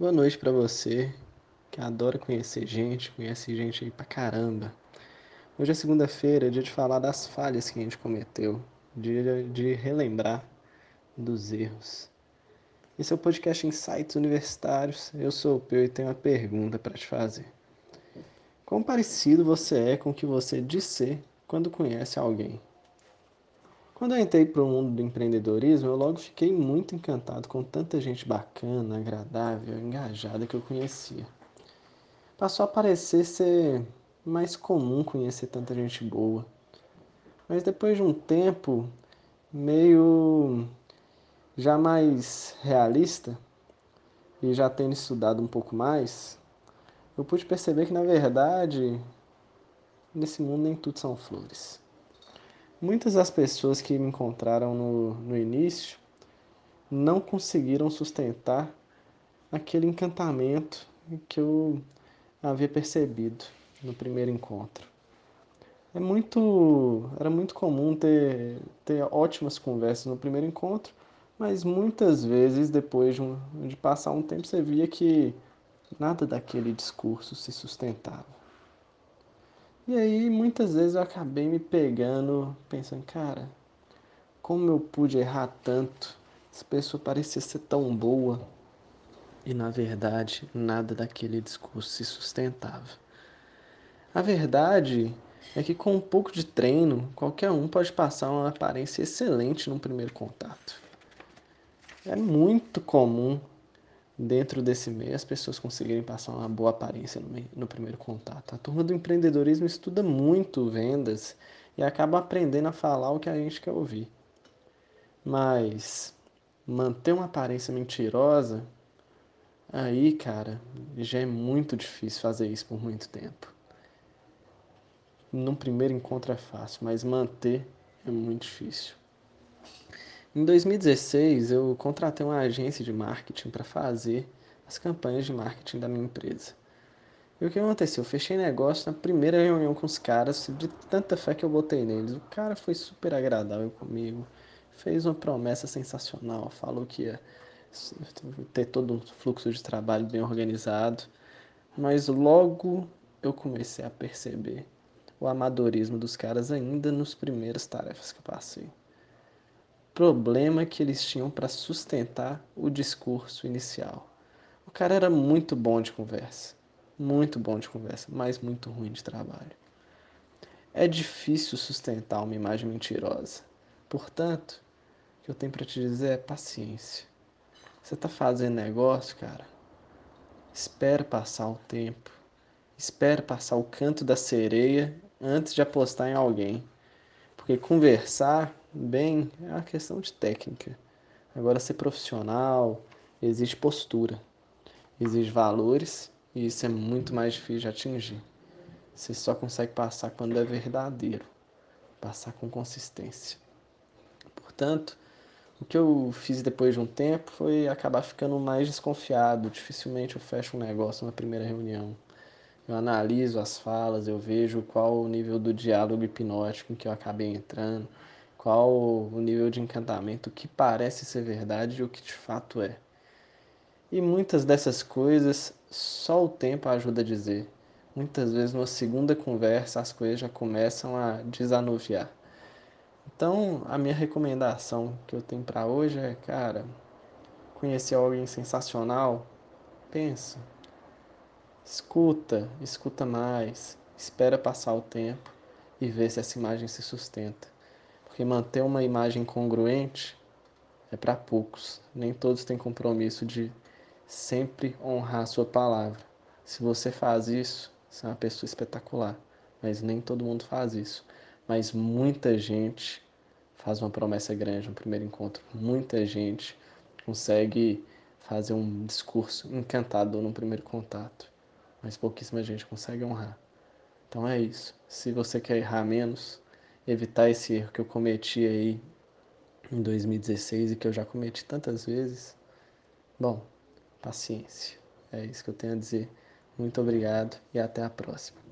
Boa noite para você que adora conhecer gente, conhece gente aí pra caramba. Hoje é segunda-feira, dia de falar das falhas que a gente cometeu, dia de relembrar dos erros. Esse é o podcast Insights Universitários. Eu sou o Peu e tenho uma pergunta para te fazer. Quão parecido você é com o que você diz ser quando conhece alguém? Quando eu entrei para o mundo do empreendedorismo, eu logo fiquei muito encantado com tanta gente bacana, agradável, engajada que eu conhecia. Passou a parecer ser mais comum conhecer tanta gente boa. Mas depois de um tempo meio já mais realista e já tendo estudado um pouco mais, eu pude perceber que na verdade nesse mundo nem tudo são flores. Muitas das pessoas que me encontraram no, no início não conseguiram sustentar aquele encantamento que eu havia percebido no primeiro encontro. É muito, era muito comum ter, ter ótimas conversas no primeiro encontro, mas muitas vezes depois de, um, de passar um tempo você via que nada daquele discurso se sustentava. E aí muitas vezes eu acabei me pegando, pensando, cara, como eu pude errar tanto? Essa pessoa parecia ser tão boa. E na verdade, nada daquele discurso se sustentava. A verdade é que com um pouco de treino, qualquer um pode passar uma aparência excelente no primeiro contato. É muito comum dentro desse meio as pessoas conseguirem passar uma boa aparência no, no primeiro contato. A turma do empreendedorismo estuda muito vendas e acaba aprendendo a falar o que a gente quer ouvir. Mas manter uma aparência mentirosa, aí, cara, já é muito difícil fazer isso por muito tempo. Num primeiro encontro é fácil, mas manter é muito difícil. Em 2016, eu contratei uma agência de marketing para fazer as campanhas de marketing da minha empresa. E o que aconteceu? Eu fechei negócio na primeira reunião com os caras, de tanta fé que eu botei neles. O cara foi super agradável comigo, fez uma promessa sensacional, falou que ia ter todo um fluxo de trabalho bem organizado, mas logo eu comecei a perceber o amadorismo dos caras ainda nos primeiras tarefas que eu passei problema que eles tinham para sustentar o discurso inicial. O cara era muito bom de conversa, muito bom de conversa, mas muito ruim de trabalho. É difícil sustentar uma imagem mentirosa. Portanto, o que eu tenho para te dizer é paciência. Você está fazendo negócio, cara? Espera passar o tempo. Espera passar o canto da sereia antes de apostar em alguém. Porque conversar bem é uma questão de técnica. Agora, ser profissional exige postura, exige valores e isso é muito mais difícil de atingir. Você só consegue passar quando é verdadeiro, passar com consistência. Portanto, o que eu fiz depois de um tempo foi acabar ficando mais desconfiado. Dificilmente eu fecho um negócio na primeira reunião. Eu analiso as falas, eu vejo qual o nível do diálogo hipnótico em que eu acabei entrando, qual o nível de encantamento, que parece ser verdade e o que de fato é. E muitas dessas coisas só o tempo ajuda a dizer. Muitas vezes, numa segunda conversa, as coisas já começam a desanuviar. Então, a minha recomendação que eu tenho para hoje é, cara, conhecer alguém sensacional, pensa, escuta, escuta mais, espera passar o tempo e vê se essa imagem se sustenta. Porque manter uma imagem congruente é para poucos. Nem todos têm compromisso de sempre honrar a sua palavra. Se você faz isso, você é uma pessoa espetacular. Mas nem todo mundo faz isso. Mas muita gente faz uma promessa grande no primeiro encontro. Muita gente consegue fazer um discurso encantador no primeiro contato. Mas pouquíssima gente consegue honrar. Então é isso. Se você quer errar menos, evitar esse erro que eu cometi aí em 2016 e que eu já cometi tantas vezes, bom, paciência. É isso que eu tenho a dizer. Muito obrigado e até a próxima.